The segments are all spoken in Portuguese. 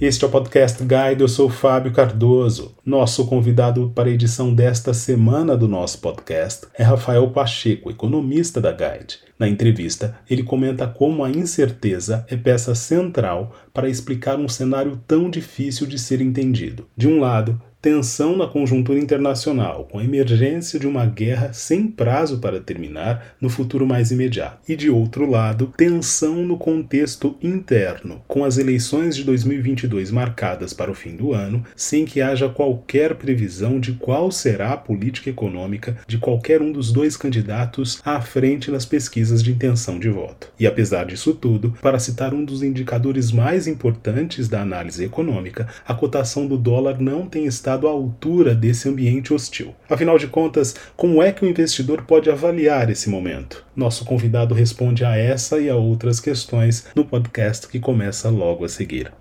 Este é o Podcast Guide, eu sou Fábio Cardoso. Nosso convidado para a edição desta semana do nosso podcast é Rafael Pacheco, economista da Guide. Na entrevista, ele comenta como a incerteza é peça central para explicar um cenário tão difícil de ser entendido. De um lado, tensão na conjuntura internacional, com a emergência de uma guerra sem prazo para terminar no futuro mais imediato. E de outro lado, tensão no contexto interno, com as eleições de 2022 marcadas para o fim do ano, sem que haja qualquer previsão de qual será a política econômica de qualquer um dos dois candidatos à frente nas pesquisas de intenção de voto. E apesar disso tudo, para citar um dos indicadores mais importantes da análise econômica, a cotação do dólar não tem estado estado à altura desse ambiente hostil. Afinal de contas, como é que o investidor pode avaliar esse momento? Nosso convidado responde a essa e a outras questões no podcast que começa logo a seguir.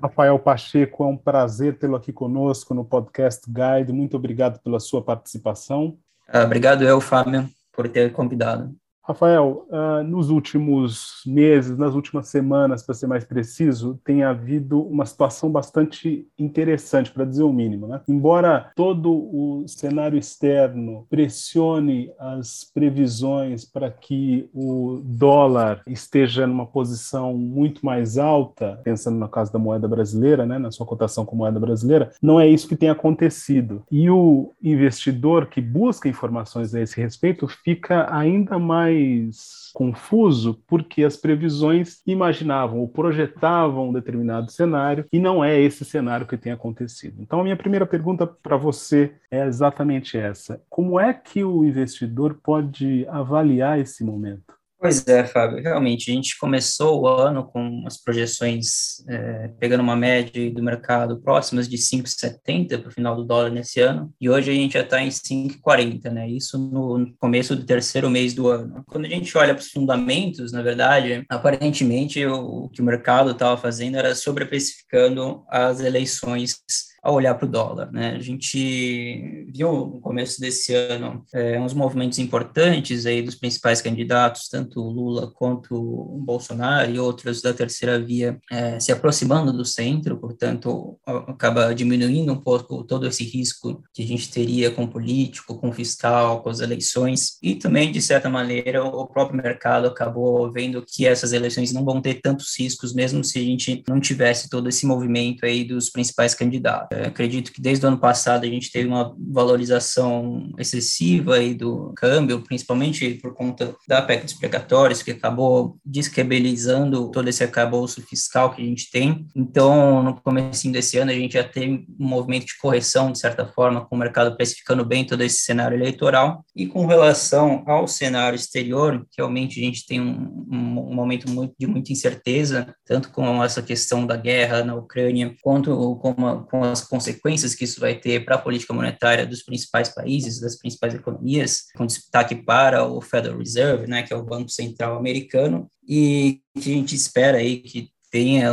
Rafael Pacheco, é um prazer tê-lo aqui conosco no Podcast Guide. Muito obrigado pela sua participação. Ah, obrigado eu, Fábio, por ter convidado. Rafael, uh, nos últimos meses, nas últimas semanas, para ser mais preciso, tem havido uma situação bastante interessante, para dizer o mínimo. Né? Embora todo o cenário externo pressione as previsões para que o dólar esteja numa posição muito mais alta, pensando no caso da moeda brasileira, né, na sua cotação com moeda brasileira, não é isso que tem acontecido. E o investidor que busca informações a esse respeito fica ainda mais mais confuso porque as previsões imaginavam ou projetavam um determinado cenário e não é esse cenário que tem acontecido. Então, a minha primeira pergunta para você é exatamente essa: como é que o investidor pode avaliar esse momento? Pois é, Fábio, realmente, a gente começou o ano com as projeções, é, pegando uma média do mercado próximas de 5,70 para o final do dólar nesse ano, e hoje a gente já está em 5,40, né? Isso no começo do terceiro mês do ano. Quando a gente olha para os fundamentos, na verdade, aparentemente o, que o mercado estava fazendo era sobreprecificando as eleições a olhar para o dólar. Né? A gente viu no começo desse ano é, uns movimentos importantes aí dos principais candidatos, tanto Lula quanto Bolsonaro e outros da terceira via é, se aproximando do centro, portanto, acaba diminuindo um pouco todo esse risco que a gente teria com o político, com o fiscal, com as eleições, e também, de certa maneira, o próprio mercado acabou vendo que essas eleições não vão ter tantos riscos, mesmo se a gente não tivesse todo esse movimento aí dos principais candidatos. É, acredito que desde o ano passado a gente teve uma valorização excessiva aí do câmbio, principalmente por conta da PEC dos precatórios, que acabou descredibilizando todo esse arcabouço fiscal que a gente tem. Então, no começo desse ano, a gente já teve um movimento de correção, de certa forma, com o mercado precificando bem todo esse cenário eleitoral. E com relação ao cenário exterior, realmente a gente tem um, um, um momento muito, de muita incerteza, tanto com essa questão da guerra na Ucrânia, quanto com, uma, com as consequências que isso vai ter para a política monetária dos principais países, das principais economias, com destaque para o Federal Reserve, né, que é o Banco Central americano, e que a gente espera aí que tenha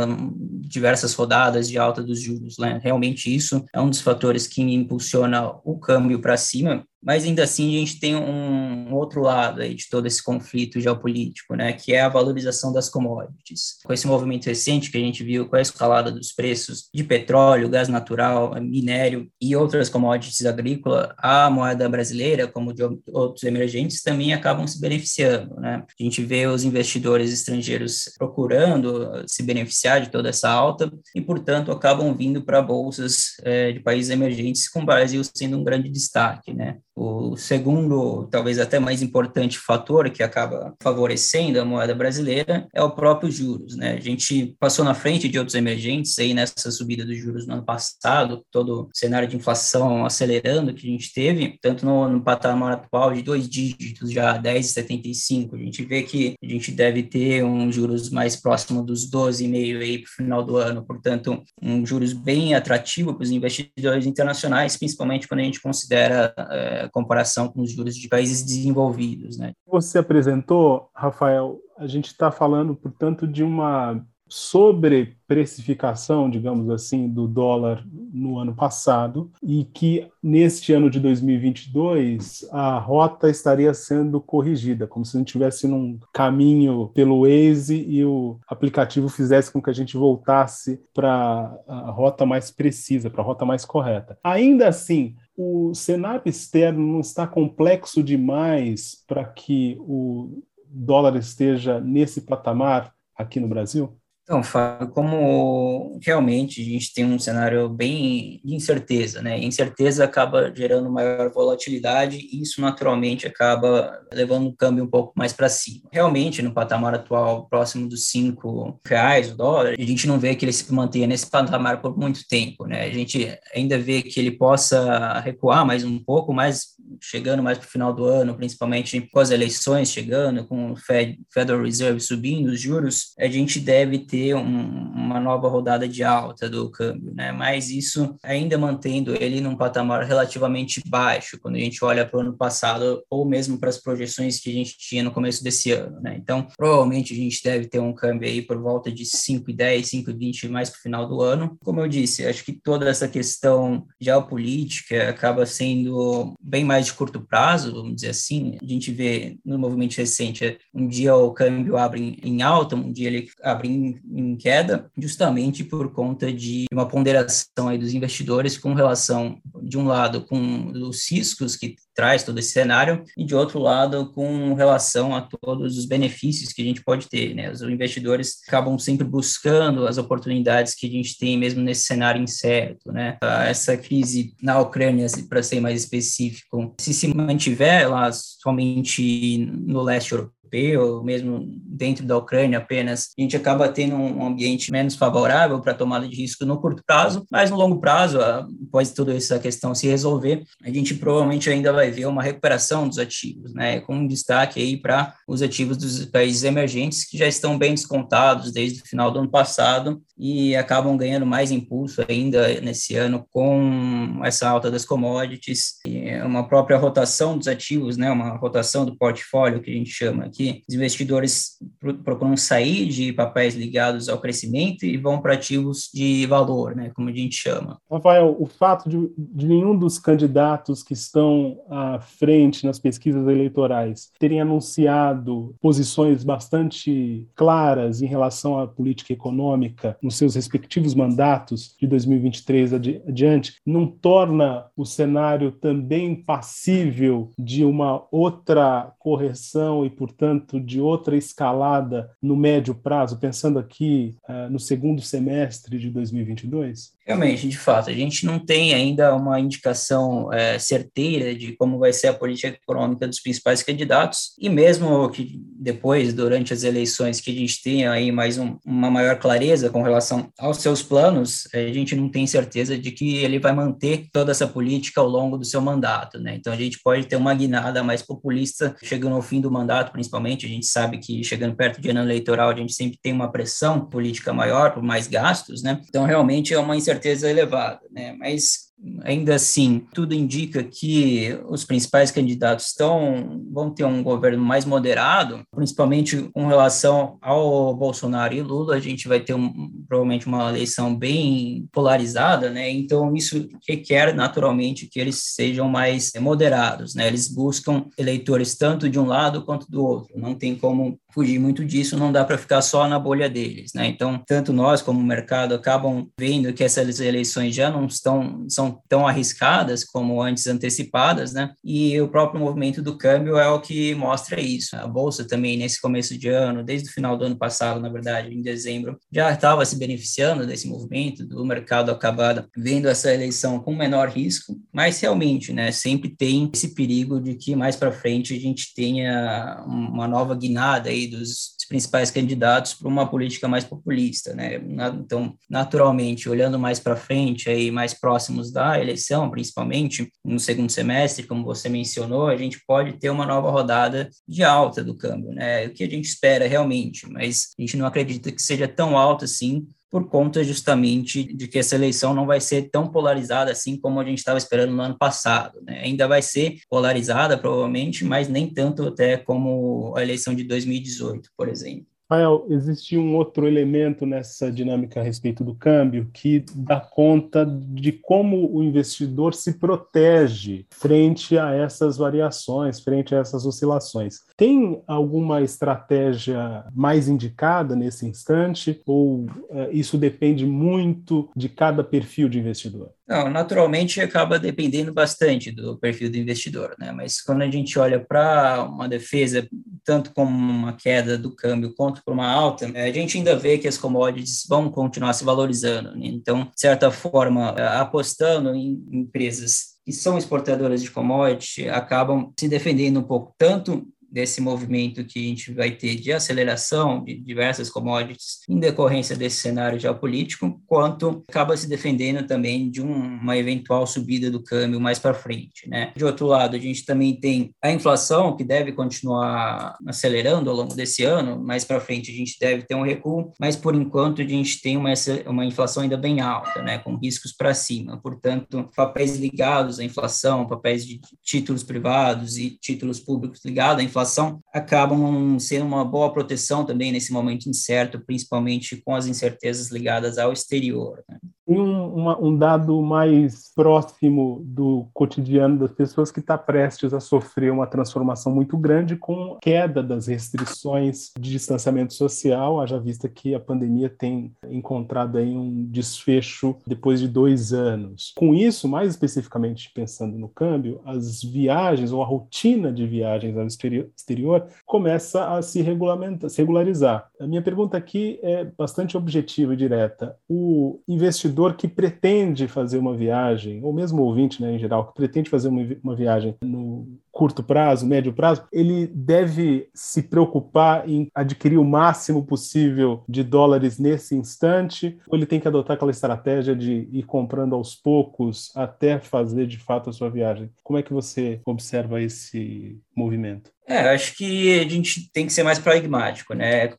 diversas rodadas de alta dos juros. Né? Realmente isso é um dos fatores que impulsiona o câmbio para cima, mas ainda assim a gente tem um outro lado aí de todo esse conflito geopolítico, né, que é a valorização das commodities. Com esse movimento recente que a gente viu com a escalada dos preços de petróleo, gás natural, minério e outras commodities agrícolas, a moeda brasileira, como de outros emergentes, também acabam se beneficiando, né? A gente vê os investidores estrangeiros procurando se beneficiar de toda essa alta e, portanto, acabam vindo para bolsas é, de países emergentes, com o Brasil sendo um grande destaque, né? O segundo, talvez até mais importante fator que acaba favorecendo a moeda brasileira é o próprio juros, né? A gente passou na frente de outros emergentes aí nessa subida dos juros no ano passado, todo o cenário de inflação acelerando que a gente teve, tanto no, no patamar atual de dois dígitos, já 10,75, a gente vê que a gente deve ter um juros mais próximo dos 12,5 aí para o final do ano, portanto, um juros bem atrativo para os investidores internacionais, principalmente quando a gente considera é, comparação com os juros de países desenvolvidos. Né? Você apresentou, Rafael, a gente está falando, portanto, de uma sobre precificação, digamos assim, do dólar no ano passado e que neste ano de 2022 a rota estaria sendo corrigida, como se a gente estivesse num caminho pelo Waze e o aplicativo fizesse com que a gente voltasse para a rota mais precisa, para a rota mais correta. Ainda assim, o cenário externo não está complexo demais para que o dólar esteja nesse patamar aqui no Brasil? Então, Fábio, como realmente a gente tem um cenário bem de incerteza, né? Incerteza acaba gerando maior volatilidade e isso naturalmente acaba levando o câmbio um pouco mais para cima. Realmente, no patamar atual, próximo dos cinco reais o dólar, a gente não vê que ele se mantenha nesse patamar por muito tempo, né? A gente ainda vê que ele possa recuar mais um pouco, mas chegando mais para o final do ano, principalmente com as eleições chegando, com o Fed, Federal Reserve subindo os juros, a gente deve ter ter um, uma nova rodada de alta do câmbio, né? Mas isso ainda mantendo ele num patamar relativamente baixo quando a gente olha para o ano passado ou mesmo para as projeções que a gente tinha no começo desse ano, né? Então, provavelmente a gente deve ter um câmbio aí por volta de 5,10, 5,20 mais para o final do ano. Como eu disse, acho que toda essa questão geopolítica acaba sendo bem mais de curto prazo, vamos dizer assim. A gente vê no movimento recente, um dia o câmbio abre em alta, um dia ele abre em em queda, justamente por conta de uma ponderação aí dos investidores com relação, de um lado, com os riscos que traz todo esse cenário, e de outro lado, com relação a todos os benefícios que a gente pode ter. Né? Os investidores acabam sempre buscando as oportunidades que a gente tem mesmo nesse cenário incerto. Né? Essa crise na Ucrânia, para ser mais específico, se se mantiver lá somente no leste europeu, europeu, mesmo dentro da Ucrânia apenas, a gente acaba tendo um ambiente menos favorável para tomada de risco no curto prazo, mas no longo prazo, após toda essa questão se resolver, a gente provavelmente ainda vai ver uma recuperação dos ativos, né, com um destaque aí para os ativos dos países emergentes que já estão bem descontados desde o final do ano passado e acabam ganhando mais impulso ainda nesse ano com essa alta das commodities, e uma própria rotação dos ativos, né, uma rotação do portfólio que a gente chama aqui. Investidores procuram sair de papéis ligados ao crescimento e vão para ativos de valor, né, como a gente chama. Rafael, o fato de, de nenhum dos candidatos que estão à frente nas pesquisas eleitorais terem anunciado posições bastante claras em relação à política econômica nos seus respectivos mandatos de 2023 adiante, não torna o cenário também passível de uma outra correção e, portanto, de outra escalada no médio prazo, pensando aqui uh, no segundo semestre de 2022? Realmente, de fato, a gente não tem ainda uma indicação é, certeira de como vai ser a política econômica dos principais candidatos, e mesmo que depois, durante as eleições, que a gente tenha aí mais um, uma maior clareza com relação aos seus planos, a gente não tem certeza de que ele vai manter toda essa política ao longo do seu mandato, né? Então a gente pode ter uma guinada mais populista chegando ao fim do mandato, principalmente, a gente sabe que chegando perto de ano eleitoral a gente sempre tem uma pressão política maior por mais gastos, né? Então realmente é uma incerteza certeza elevada, né? Mas ainda assim, tudo indica que os principais candidatos estão, vão ter um governo mais moderado, principalmente com relação ao Bolsonaro e Lula, a gente vai ter um, provavelmente uma eleição bem polarizada, né? Então isso requer naturalmente que eles sejam mais moderados, né? Eles buscam eleitores tanto de um lado quanto do outro. Não tem como fugir muito disso, não dá para ficar só na bolha deles, né? Então, tanto nós como o mercado acabam vendo que essas eleições já não estão são tão arriscadas como antes antecipadas, né? E o próprio movimento do câmbio é o que mostra isso. A bolsa também nesse começo de ano, desde o final do ano passado, na verdade, em dezembro, já estava se beneficiando desse movimento do mercado acabado vendo essa eleição com menor risco, mas realmente, né, sempre tem esse perigo de que mais para frente a gente tenha uma nova guinada aí dos principais candidatos para uma política mais populista, né? Então, naturalmente, olhando mais para frente, aí mais próximos da eleição, principalmente no segundo semestre, como você mencionou, a gente pode ter uma nova rodada de alta do câmbio, né? O que a gente espera realmente, mas a gente não acredita que seja tão alto assim por conta justamente de que essa eleição não vai ser tão polarizada assim como a gente estava esperando no ano passado. Né? Ainda vai ser polarizada, provavelmente, mas nem tanto até como a eleição de 2018, por exemplo. Rafael, existe um outro elemento nessa dinâmica a respeito do câmbio que dá conta de como o investidor se protege frente a essas variações, frente a essas oscilações. Tem alguma estratégia mais indicada nesse instante ou uh, isso depende muito de cada perfil de investidor? Não, naturalmente acaba dependendo bastante do perfil do investidor, né? Mas quando a gente olha para uma defesa, tanto como uma queda do câmbio quanto para uma alta, a gente ainda vê que as commodities vão continuar se valorizando. Né? Então, de certa forma, apostando em empresas que são exportadoras de commodity, acabam se defendendo um pouco tanto desse movimento que a gente vai ter de aceleração de diversas commodities em decorrência desse cenário geopolítico, quanto acaba se defendendo também de um, uma eventual subida do câmbio mais para frente. Né? De outro lado, a gente também tem a inflação, que deve continuar acelerando ao longo desse ano, mais para frente a gente deve ter um recuo, mas por enquanto a gente tem uma, uma inflação ainda bem alta, né? com riscos para cima. Portanto, papéis ligados à inflação, papéis de títulos privados e títulos públicos ligados à inflação, inflação acabam sendo uma boa proteção também nesse momento incerto, principalmente com as incertezas ligadas ao exterior. Né? Tem um, uma, um, dado mais próximo do cotidiano das pessoas que está prestes a sofrer uma transformação muito grande com a queda das restrições de distanciamento social, haja vista que a pandemia tem encontrado aí um desfecho depois de dois anos. Com isso, mais especificamente pensando no câmbio, as viagens ou a rotina de viagens ao exterior, começa a se regulamentar, se regularizar. A minha pergunta aqui é bastante objetiva e direta. O investidor investidor que pretende fazer uma viagem, ou mesmo ouvinte né, em geral, que pretende fazer uma, uma viagem no curto prazo, médio prazo, ele deve se preocupar em adquirir o máximo possível de dólares nesse instante, ou ele tem que adotar aquela estratégia de ir comprando aos poucos até fazer de fato a sua viagem? Como é que você observa esse movimento? É, acho que a gente tem que ser mais pragmático, né?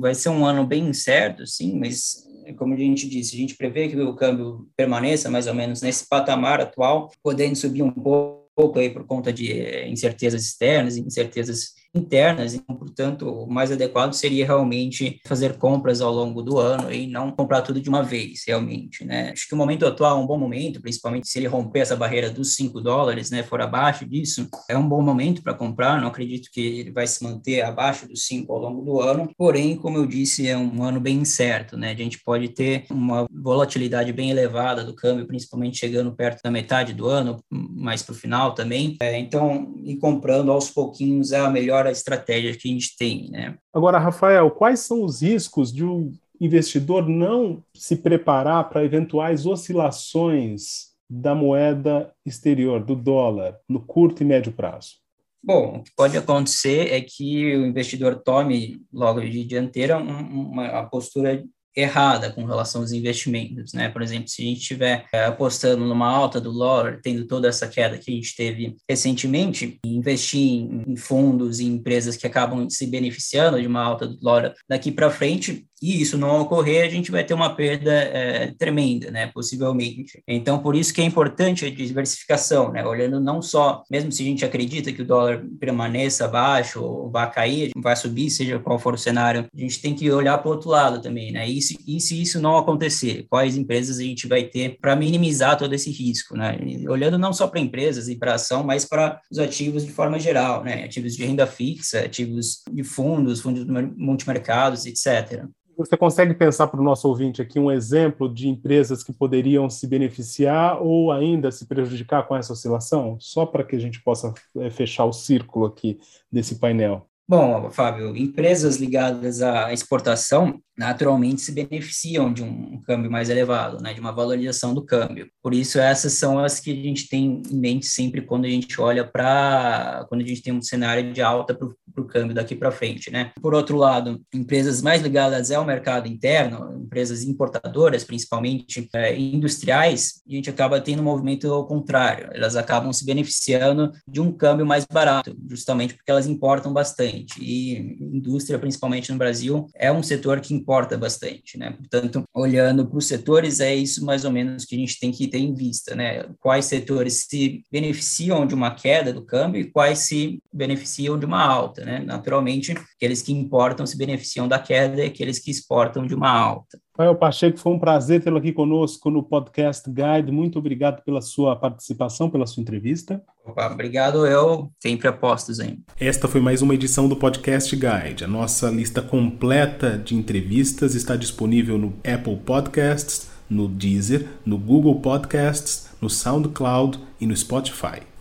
Vai ser um ano bem incerto, sim, mas como a gente disse, a gente prevê que o câmbio permaneça mais ou menos nesse patamar atual, podendo subir um pouco aí por conta de eh, incertezas externas, incertezas internas, então, portanto, o mais adequado seria realmente fazer compras ao longo do ano e não comprar tudo de uma vez, realmente, né? Acho que o momento atual é um bom momento, principalmente se ele romper essa barreira dos 5 dólares, né, for abaixo disso, é um bom momento para comprar, não acredito que ele vai se manter abaixo dos 5 ao longo do ano, porém, como eu disse, é um ano bem incerto, né? A gente pode ter uma volatilidade bem elevada do câmbio, principalmente chegando perto da metade do ano, mais para o final também, é, então, ir comprando aos pouquinhos é a melhor melhor a estratégia que a gente tem, né? Agora, Rafael, quais são os riscos de um investidor não se preparar para eventuais oscilações da moeda exterior, do dólar, no curto e médio prazo? Bom, o que pode acontecer é que o investidor tome logo de dianteira uma, uma postura errada com relação aos investimentos, né? Por exemplo, se a gente estiver é, apostando numa alta do dólar, tendo toda essa queda que a gente teve recentemente, investir em, em fundos e empresas que acabam se beneficiando de uma alta do dólar daqui para frente, e isso não ocorrer, a gente vai ter uma perda é, tremenda, né, possivelmente. Então, por isso que é importante a diversificação, né, olhando não só, mesmo se a gente acredita que o dólar permaneça baixo ou vai cair, vai subir, seja qual for o cenário, a gente tem que olhar para o outro lado também, né, e se, e se isso não acontecer, quais empresas a gente vai ter para minimizar todo esse risco, né, olhando não só para empresas e para ação, mas para os ativos de forma geral, né, ativos de renda fixa, ativos de fundos, fundos multimercados, etc. Você consegue pensar para o nosso ouvinte aqui um exemplo de empresas que poderiam se beneficiar ou ainda se prejudicar com essa oscilação? Só para que a gente possa é, fechar o círculo aqui desse painel. Bom, Fábio, empresas ligadas à exportação naturalmente se beneficiam de um câmbio mais elevado, né, de uma valorização do câmbio. Por isso, essas são as que a gente tem em mente sempre quando a gente olha para, quando a gente tem um cenário de alta para câmbio daqui para frente. Né? Por outro lado, empresas mais ligadas ao mercado interno, empresas importadoras, principalmente é, industriais, a gente acaba tendo um movimento ao contrário, elas acabam se beneficiando de um câmbio mais barato, justamente porque elas importam bastante. E indústria, principalmente no Brasil, é um setor que importa bastante, né? Portanto, olhando para os setores, é isso mais ou menos que a gente tem que ter em vista, né? Quais setores se beneficiam de uma queda do câmbio e quais se beneficiam de uma alta. Alta, né? Naturalmente, aqueles que importam se beneficiam da queda e aqueles que exportam de uma alta. Rafael Pacheco, foi um prazer tê-lo aqui conosco no Podcast Guide. Muito obrigado pela sua participação, pela sua entrevista. Opa, obrigado, eu sempre apostos aí. Esta foi mais uma edição do Podcast Guide. A nossa lista completa de entrevistas está disponível no Apple Podcasts, no Deezer, no Google Podcasts, no SoundCloud e no Spotify.